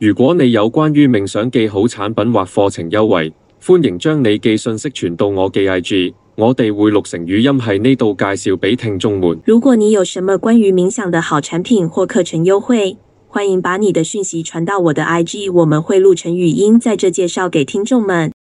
如果你有关于冥想记好产品或课程优惠，欢迎将你寄信息传到我嘅 IG，我哋会录成语音喺呢度介绍俾听众们。如果你有什么关于冥想的好产品或课程优惠，欢迎把你的讯息传到我的 IG，我们会录成语音在这介绍给听众们。